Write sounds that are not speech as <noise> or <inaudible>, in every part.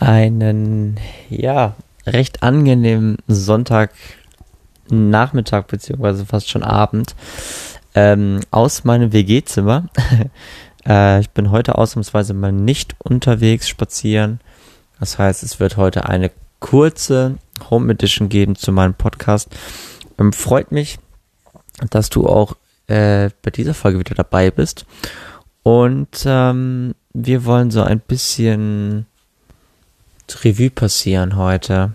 einen, ja, recht angenehmen Sonntagnachmittag beziehungsweise fast schon Abend ähm, aus meinem WG-Zimmer. <laughs> äh, ich bin heute ausnahmsweise mal nicht unterwegs spazieren. Das heißt, es wird heute eine kurze Home Edition geben zu meinem Podcast. Ähm, freut mich, dass du auch äh, bei dieser Folge wieder dabei bist. Und ähm, wir wollen so ein bisschen Revue passieren heute,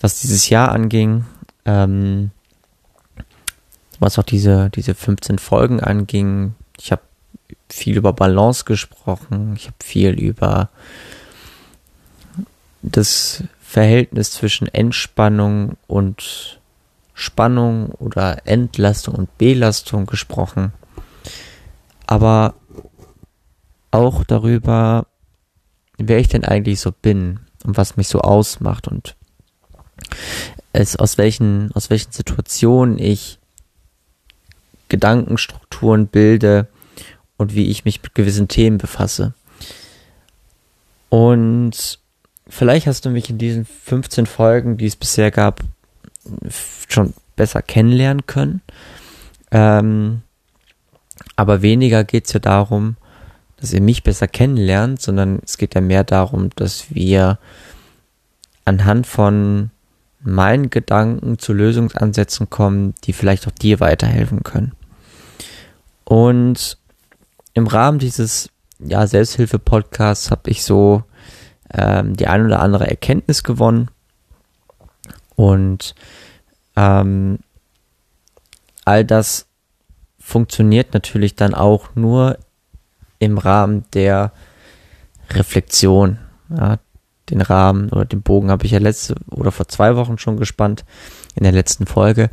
was dieses Jahr anging, ähm, was auch diese, diese 15 Folgen anging. Ich habe viel über Balance gesprochen, ich habe viel über das Verhältnis zwischen Entspannung und Spannung oder Entlastung und Belastung gesprochen, aber auch darüber, wer ich denn eigentlich so bin und was mich so ausmacht und es aus welchen, aus welchen Situationen ich Gedankenstrukturen bilde und wie ich mich mit gewissen Themen befasse. Und vielleicht hast du mich in diesen 15 Folgen, die es bisher gab, schon besser kennenlernen können. Ähm, aber weniger geht es ja darum, dass ihr mich besser kennenlernt, sondern es geht ja mehr darum, dass wir anhand von meinen Gedanken zu Lösungsansätzen kommen, die vielleicht auch dir weiterhelfen können. Und im Rahmen dieses ja, Selbsthilfe-Podcasts habe ich so ähm, die ein oder andere Erkenntnis gewonnen und ähm, all das funktioniert natürlich dann auch nur im Rahmen der Reflexion. Ja, den Rahmen oder den Bogen habe ich ja letzte oder vor zwei Wochen schon gespannt in der letzten Folge.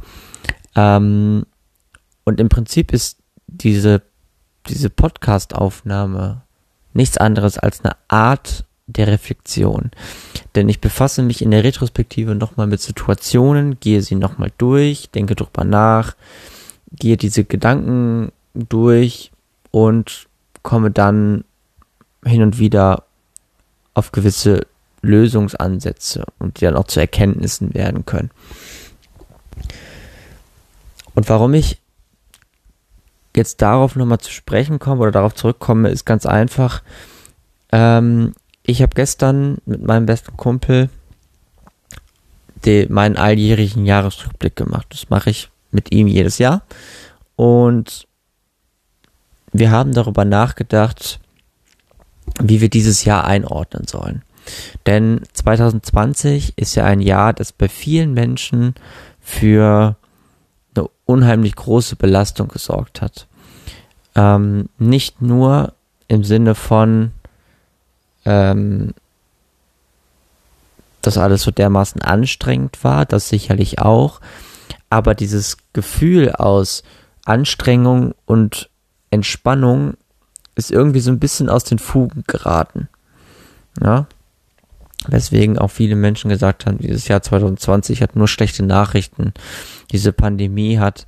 Ähm, und im Prinzip ist diese, diese Podcast-Aufnahme nichts anderes als eine Art der Reflexion. Denn ich befasse mich in der Retrospektive nochmal mit Situationen, gehe sie nochmal durch, denke drüber nach, gehe diese Gedanken durch und komme dann hin und wieder auf gewisse Lösungsansätze und die dann auch zu Erkenntnissen werden können. Und warum ich jetzt darauf nochmal zu sprechen komme oder darauf zurückkomme, ist ganz einfach. Ähm, ich habe gestern mit meinem besten Kumpel den, meinen alljährigen Jahresrückblick gemacht. Das mache ich mit ihm jedes Jahr. Und wir haben darüber nachgedacht, wie wir dieses Jahr einordnen sollen. Denn 2020 ist ja ein Jahr, das bei vielen Menschen für eine unheimlich große Belastung gesorgt hat. Ähm, nicht nur im Sinne von, ähm, dass alles so dermaßen anstrengend war, das sicherlich auch, aber dieses Gefühl aus Anstrengung und Entspannung ist irgendwie so ein bisschen aus den Fugen geraten. Ja. Weswegen auch viele Menschen gesagt haben, dieses Jahr 2020 hat nur schlechte Nachrichten. Diese Pandemie hat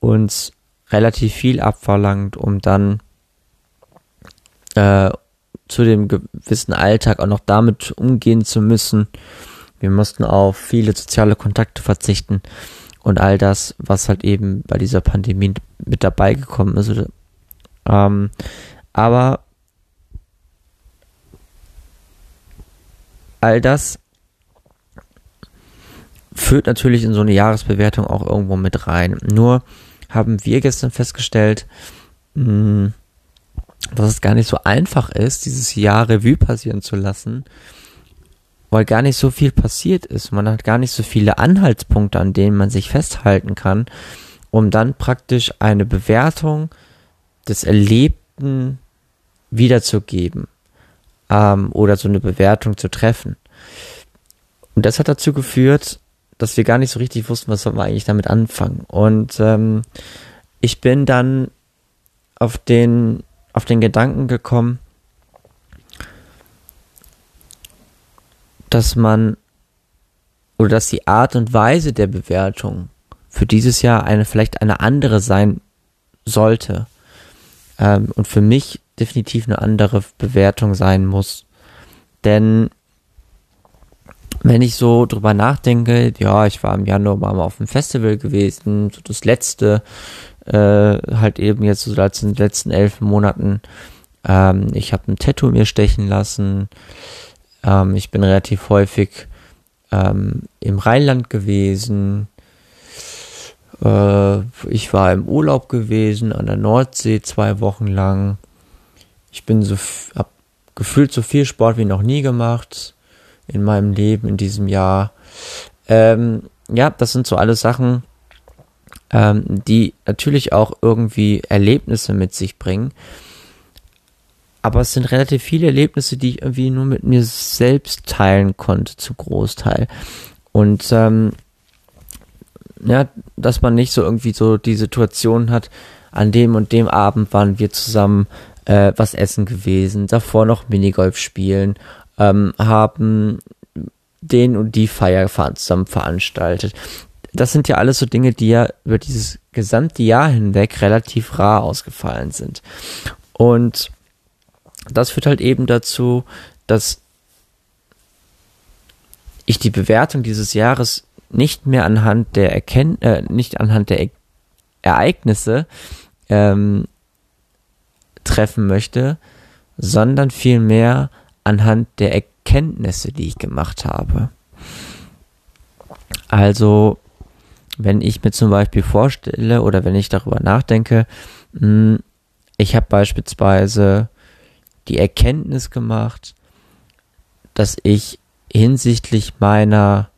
uns relativ viel abverlangt, um dann äh, zu dem gewissen Alltag auch noch damit umgehen zu müssen. Wir mussten auf viele soziale Kontakte verzichten und all das, was halt eben bei dieser Pandemie mit dabei gekommen ist. Ähm, aber all das führt natürlich in so eine Jahresbewertung auch irgendwo mit rein. Nur haben wir gestern festgestellt, mh, dass es gar nicht so einfach ist, dieses Jahr Revue passieren zu lassen, weil gar nicht so viel passiert ist. Man hat gar nicht so viele Anhaltspunkte, an denen man sich festhalten kann, um dann praktisch eine Bewertung des Erlebten wiederzugeben ähm, oder so eine Bewertung zu treffen. Und das hat dazu geführt, dass wir gar nicht so richtig wussten, was soll man eigentlich damit anfangen. Und ähm, ich bin dann auf den auf den Gedanken gekommen, dass man oder dass die Art und Weise der Bewertung für dieses Jahr eine vielleicht eine andere sein sollte ähm, und für mich definitiv eine andere Bewertung sein muss, denn wenn ich so drüber nachdenke, ja, ich war im Januar mal auf dem Festival gewesen, so das letzte, äh, halt eben jetzt so als in den letzten elf Monaten. Ähm, ich habe ein Tattoo mir stechen lassen. Ähm, ich bin relativ häufig ähm, im Rheinland gewesen. Äh, ich war im Urlaub gewesen an der Nordsee zwei Wochen lang. Ich bin so, hab gefühlt so viel Sport wie noch nie gemacht in meinem Leben in diesem Jahr. Ähm, ja, das sind so alles Sachen, ähm, die natürlich auch irgendwie Erlebnisse mit sich bringen. Aber es sind relativ viele Erlebnisse, die ich irgendwie nur mit mir selbst teilen konnte, zu Großteil. Und ähm, ja, dass man nicht so irgendwie so die Situation hat, an dem und dem Abend waren wir zusammen äh, was essen gewesen, davor noch Minigolf spielen, ähm, haben den und die Feier zusammen veranstaltet. Das sind ja alles so Dinge, die ja über dieses gesamte Jahr hinweg relativ rar ausgefallen sind. Und das führt halt eben dazu, dass ich die Bewertung dieses Jahres nicht mehr anhand der Erkenn äh, nicht anhand der e Ereignisse ähm, treffen möchte, sondern vielmehr anhand der Erkenntnisse, die ich gemacht habe. Also, wenn ich mir zum Beispiel vorstelle oder wenn ich darüber nachdenke, hm, ich habe beispielsweise die Erkenntnis gemacht, dass ich hinsichtlich meiner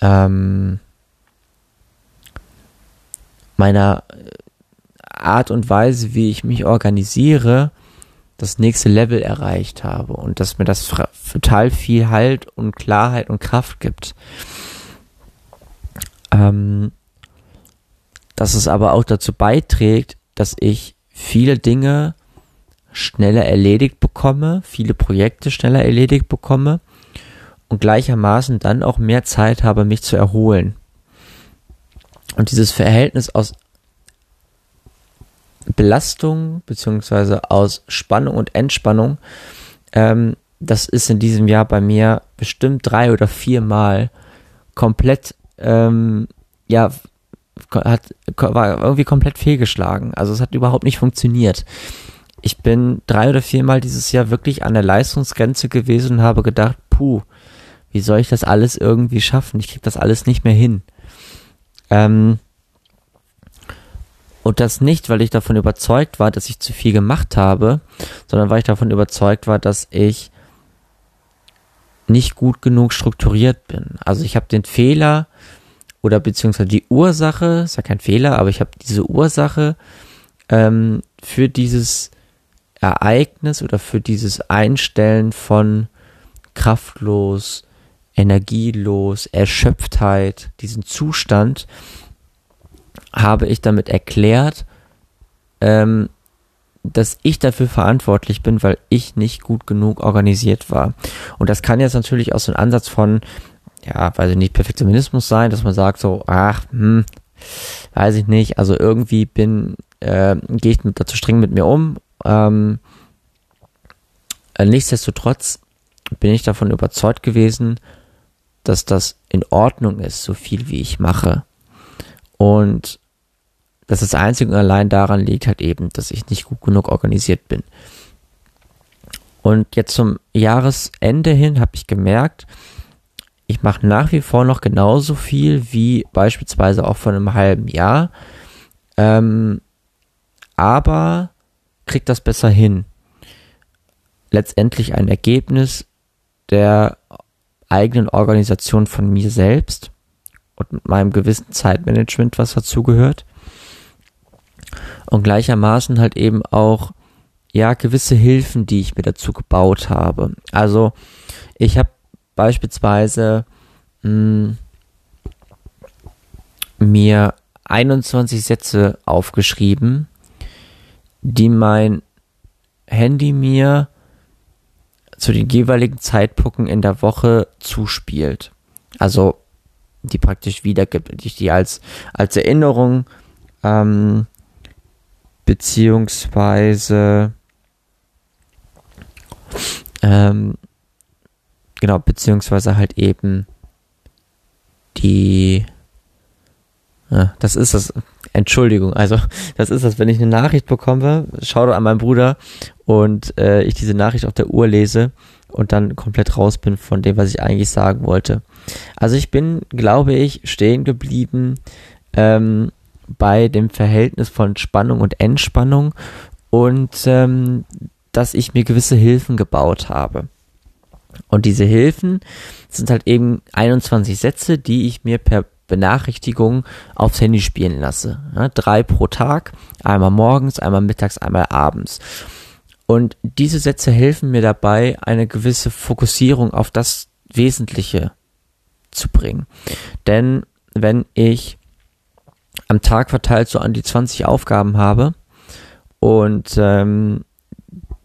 ähm, meiner Art und Weise, wie ich mich organisiere, das nächste Level erreicht habe und dass mir das total viel Halt und Klarheit und Kraft gibt. Ähm, dass es aber auch dazu beiträgt, dass ich viele Dinge schneller erledigt bekomme, viele Projekte schneller erledigt bekomme und gleichermaßen dann auch mehr Zeit habe, mich zu erholen. Und dieses Verhältnis aus Belastung beziehungsweise aus Spannung und Entspannung, ähm, das ist in diesem Jahr bei mir bestimmt drei oder vier Mal komplett, ähm, ja, hat, war irgendwie komplett fehlgeschlagen. Also es hat überhaupt nicht funktioniert. Ich bin drei oder viermal dieses Jahr wirklich an der Leistungsgrenze gewesen und habe gedacht, puh, wie soll ich das alles irgendwie schaffen? Ich krieg das alles nicht mehr hin. Ähm, und das nicht, weil ich davon überzeugt war, dass ich zu viel gemacht habe, sondern weil ich davon überzeugt war, dass ich nicht gut genug strukturiert bin. Also ich habe den Fehler oder beziehungsweise die Ursache, ist ja kein Fehler, aber ich habe diese Ursache ähm, für dieses Ereignis oder für dieses Einstellen von kraftlos, energielos, Erschöpftheit, diesen Zustand, habe ich damit erklärt, ähm, dass ich dafür verantwortlich bin, weil ich nicht gut genug organisiert war. Und das kann jetzt natürlich auch so ein Ansatz von, ja, weiß ich nicht, Perfektionismus sein, dass man sagt so, ach, hm, weiß ich nicht, also irgendwie bin, äh, gehe ich dazu streng mit mir um. Ähm, äh, nichtsdestotrotz bin ich davon überzeugt gewesen, dass das in Ordnung ist, so viel wie ich mache. Und dass das einzig und allein daran liegt halt eben, dass ich nicht gut genug organisiert bin. Und jetzt zum Jahresende hin habe ich gemerkt, ich mache nach wie vor noch genauso viel wie beispielsweise auch vor einem halben Jahr, ähm, aber kriege das besser hin. Letztendlich ein Ergebnis der eigenen Organisation von mir selbst und mit meinem gewissen Zeitmanagement, was dazugehört. Und gleichermaßen halt eben auch, ja, gewisse Hilfen, die ich mir dazu gebaut habe. Also, ich habe beispielsweise mh, hm, mir 21 Sätze aufgeschrieben, die mein Handy mir zu den jeweiligen Zeitpunkten in der Woche zuspielt. Also die praktisch wiedergibt, ich die als, als Erinnerung ähm, beziehungsweise ähm, genau, beziehungsweise halt eben die, ja, das ist das, Entschuldigung, also <laughs> das ist das, wenn ich eine Nachricht bekomme, schau doch an meinen Bruder und äh, ich diese Nachricht auf der Uhr lese und dann komplett raus bin von dem, was ich eigentlich sagen wollte. Also ich bin, glaube ich, stehen geblieben ähm, bei dem Verhältnis von Spannung und Entspannung und ähm, dass ich mir gewisse Hilfen gebaut habe. Und diese Hilfen sind halt eben 21 Sätze, die ich mir per Benachrichtigung aufs Handy spielen lasse. Ja, drei pro Tag, einmal morgens, einmal mittags, einmal abends. Und diese Sätze helfen mir dabei, eine gewisse Fokussierung auf das Wesentliche zu bringen. Denn wenn ich am Tag verteilt so an die 20 Aufgaben habe und ähm,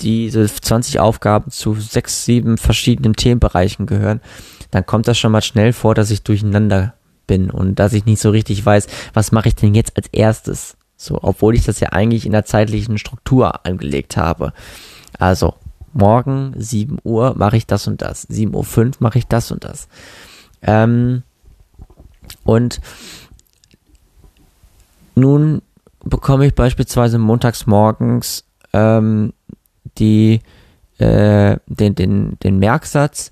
diese 20 Aufgaben zu sechs, sieben verschiedenen Themenbereichen gehören, dann kommt das schon mal schnell vor, dass ich durcheinander bin und dass ich nicht so richtig weiß, was mache ich denn jetzt als erstes? So, obwohl ich das ja eigentlich in der zeitlichen Struktur angelegt habe. Also, morgen 7 Uhr mache ich das und das. 7.05 Uhr mache ich das und das. Ähm, und nun bekomme ich beispielsweise montags morgens ähm, die, äh, den, den, den Merksatz,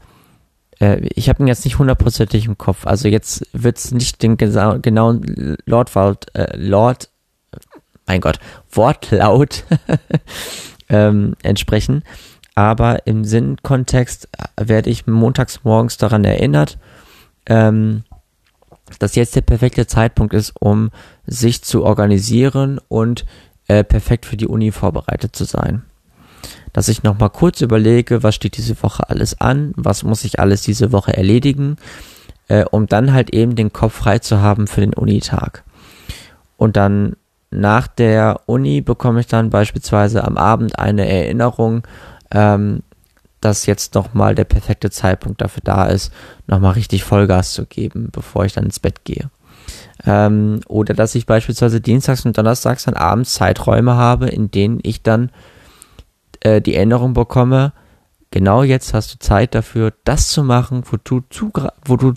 äh, ich habe ihn jetzt nicht hundertprozentig im Kopf, also jetzt wird es nicht den genauen Lordwald, äh, Lord, mein Gott, Wortlaut <laughs> ähm, entsprechen, aber im Sinnkontext werde ich montags morgens daran erinnert, ähm, dass jetzt der perfekte Zeitpunkt ist, um sich zu organisieren und äh, perfekt für die Uni vorbereitet zu sein dass ich nochmal kurz überlege, was steht diese Woche alles an, was muss ich alles diese Woche erledigen, äh, um dann halt eben den Kopf frei zu haben für den Unitag. Und dann nach der Uni bekomme ich dann beispielsweise am Abend eine Erinnerung, ähm, dass jetzt nochmal der perfekte Zeitpunkt dafür da ist, nochmal richtig Vollgas zu geben, bevor ich dann ins Bett gehe. Ähm, oder dass ich beispielsweise dienstags und donnerstags dann abends Zeiträume habe, in denen ich dann äh, die Erinnerung bekomme, genau jetzt hast du Zeit dafür, das zu machen, wo du, zu, wo du,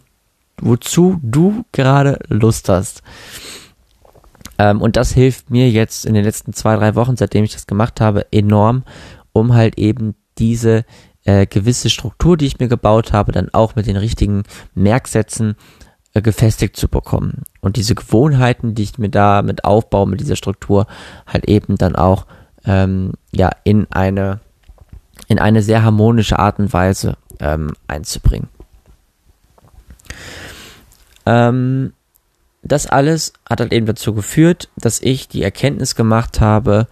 wozu du gerade Lust hast. Ähm, und das hilft mir jetzt in den letzten zwei, drei Wochen, seitdem ich das gemacht habe, enorm, um halt eben diese äh, gewisse Struktur, die ich mir gebaut habe, dann auch mit den richtigen Merksätzen äh, gefestigt zu bekommen. Und diese Gewohnheiten, die ich mir da mit aufbaue, mit dieser Struktur, halt eben dann auch ähm, ja, in eine, in eine sehr harmonische Art und Weise ähm, einzubringen. Ähm, das alles hat halt eben dazu geführt, dass ich die Erkenntnis gemacht habe,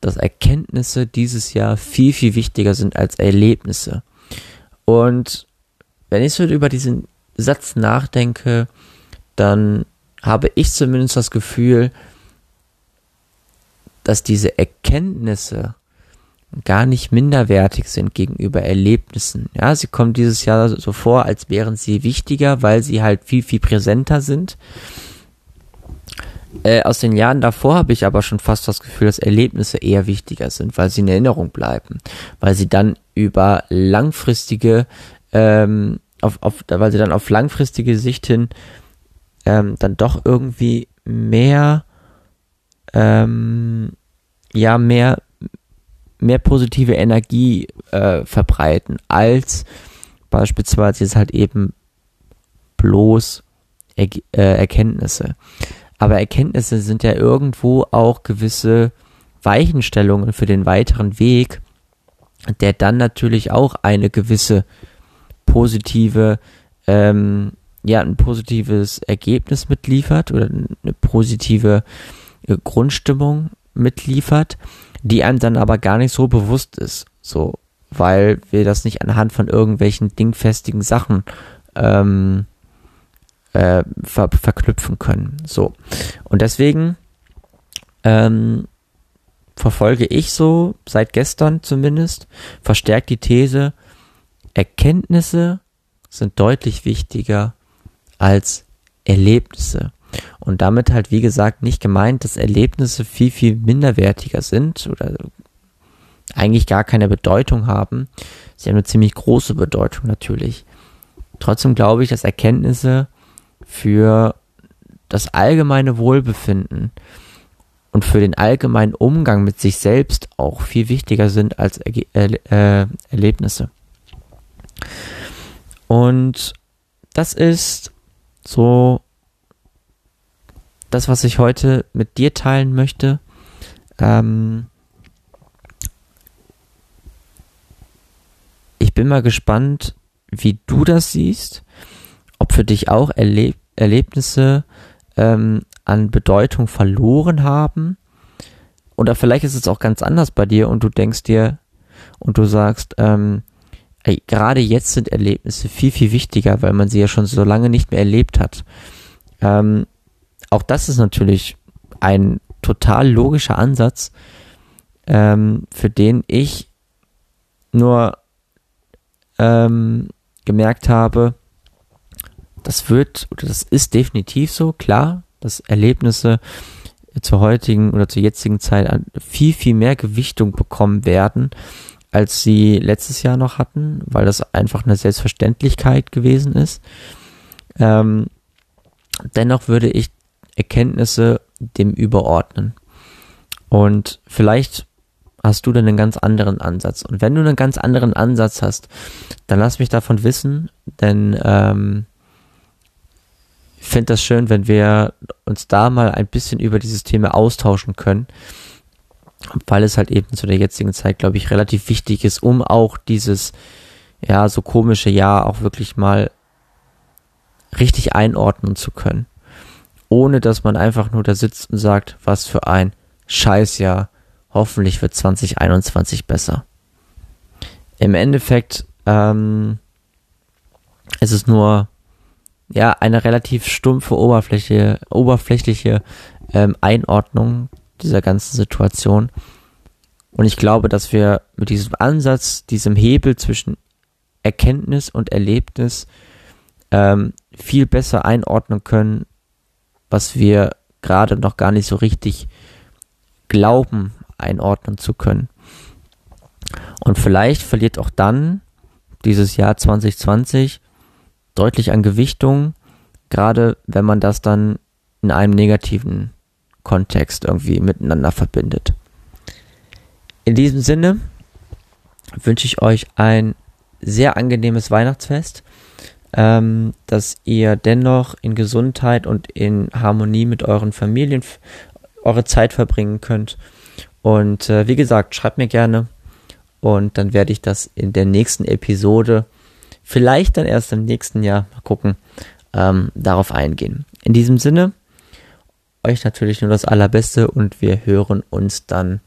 dass Erkenntnisse dieses Jahr viel, viel wichtiger sind als Erlebnisse. Und wenn ich so über diesen Satz nachdenke, dann habe ich zumindest das Gefühl, dass diese Erkenntnisse gar nicht minderwertig sind gegenüber Erlebnissen. Ja, sie kommen dieses Jahr so vor, als wären sie wichtiger, weil sie halt viel, viel präsenter sind. Äh, aus den Jahren davor habe ich aber schon fast das Gefühl, dass Erlebnisse eher wichtiger sind, weil sie in Erinnerung bleiben, weil sie dann über langfristige, ähm, auf, auf, weil sie dann auf langfristige Sicht hin ähm, dann doch irgendwie mehr ähm, ja mehr mehr positive Energie äh, verbreiten als beispielsweise jetzt halt eben bloß er äh, Erkenntnisse. Aber Erkenntnisse sind ja irgendwo auch gewisse Weichenstellungen für den weiteren Weg, der dann natürlich auch eine gewisse positive, ähm, ja, ein positives Ergebnis mitliefert oder eine positive äh, Grundstimmung mitliefert, die einem dann aber gar nicht so bewusst ist. So, weil wir das nicht anhand von irgendwelchen dingfestigen Sachen ähm, äh, ver verknüpfen können. So. Und deswegen ähm, verfolge ich so, seit gestern zumindest, verstärkt die These, Erkenntnisse sind deutlich wichtiger als Erlebnisse. Und damit halt, wie gesagt, nicht gemeint, dass Erlebnisse viel, viel minderwertiger sind oder eigentlich gar keine Bedeutung haben. Sie haben eine ziemlich große Bedeutung natürlich. Trotzdem glaube ich, dass Erkenntnisse für das allgemeine Wohlbefinden und für den allgemeinen Umgang mit sich selbst auch viel wichtiger sind als Erge äh, Erlebnisse. Und das ist so das, was ich heute mit dir teilen möchte. Ähm ich bin mal gespannt, wie du das siehst, ob für dich auch Erleb Erlebnisse ähm, an Bedeutung verloren haben. Oder vielleicht ist es auch ganz anders bei dir und du denkst dir und du sagst, ähm, ey, gerade jetzt sind Erlebnisse viel, viel wichtiger, weil man sie ja schon so lange nicht mehr erlebt hat. Ähm, auch das ist natürlich ein total logischer Ansatz, ähm, für den ich nur ähm, gemerkt habe, das wird oder das ist definitiv so, klar, dass Erlebnisse zur heutigen oder zur jetzigen Zeit viel, viel mehr Gewichtung bekommen werden, als sie letztes Jahr noch hatten, weil das einfach eine Selbstverständlichkeit gewesen ist. Ähm, dennoch würde ich Erkenntnisse dem überordnen. Und vielleicht hast du dann einen ganz anderen Ansatz. Und wenn du einen ganz anderen Ansatz hast, dann lass mich davon wissen, denn ähm, ich finde das schön, wenn wir uns da mal ein bisschen über dieses Thema austauschen können, weil es halt eben zu der jetzigen Zeit, glaube ich, relativ wichtig ist, um auch dieses, ja, so komische Jahr auch wirklich mal richtig einordnen zu können ohne dass man einfach nur da sitzt und sagt, was für ein Scheißjahr. Hoffentlich wird 2021 besser. Im Endeffekt ähm, ist es nur ja eine relativ stumpfe Oberfläche, oberflächliche ähm, Einordnung dieser ganzen Situation. Und ich glaube, dass wir mit diesem Ansatz, diesem Hebel zwischen Erkenntnis und Erlebnis ähm, viel besser einordnen können, was wir gerade noch gar nicht so richtig glauben einordnen zu können. Und vielleicht verliert auch dann dieses Jahr 2020 deutlich an Gewichtung, gerade wenn man das dann in einem negativen Kontext irgendwie miteinander verbindet. In diesem Sinne wünsche ich euch ein sehr angenehmes Weihnachtsfest ähm, dass ihr dennoch in Gesundheit und in Harmonie mit euren Familien eure Zeit verbringen könnt. Und äh, wie gesagt, schreibt mir gerne und dann werde ich das in der nächsten Episode, vielleicht dann erst im nächsten Jahr, mal gucken, ähm, darauf eingehen. In diesem Sinne, euch natürlich nur das Allerbeste und wir hören uns dann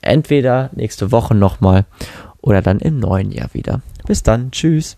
entweder nächste Woche nochmal oder dann im neuen Jahr wieder. Bis dann, tschüss.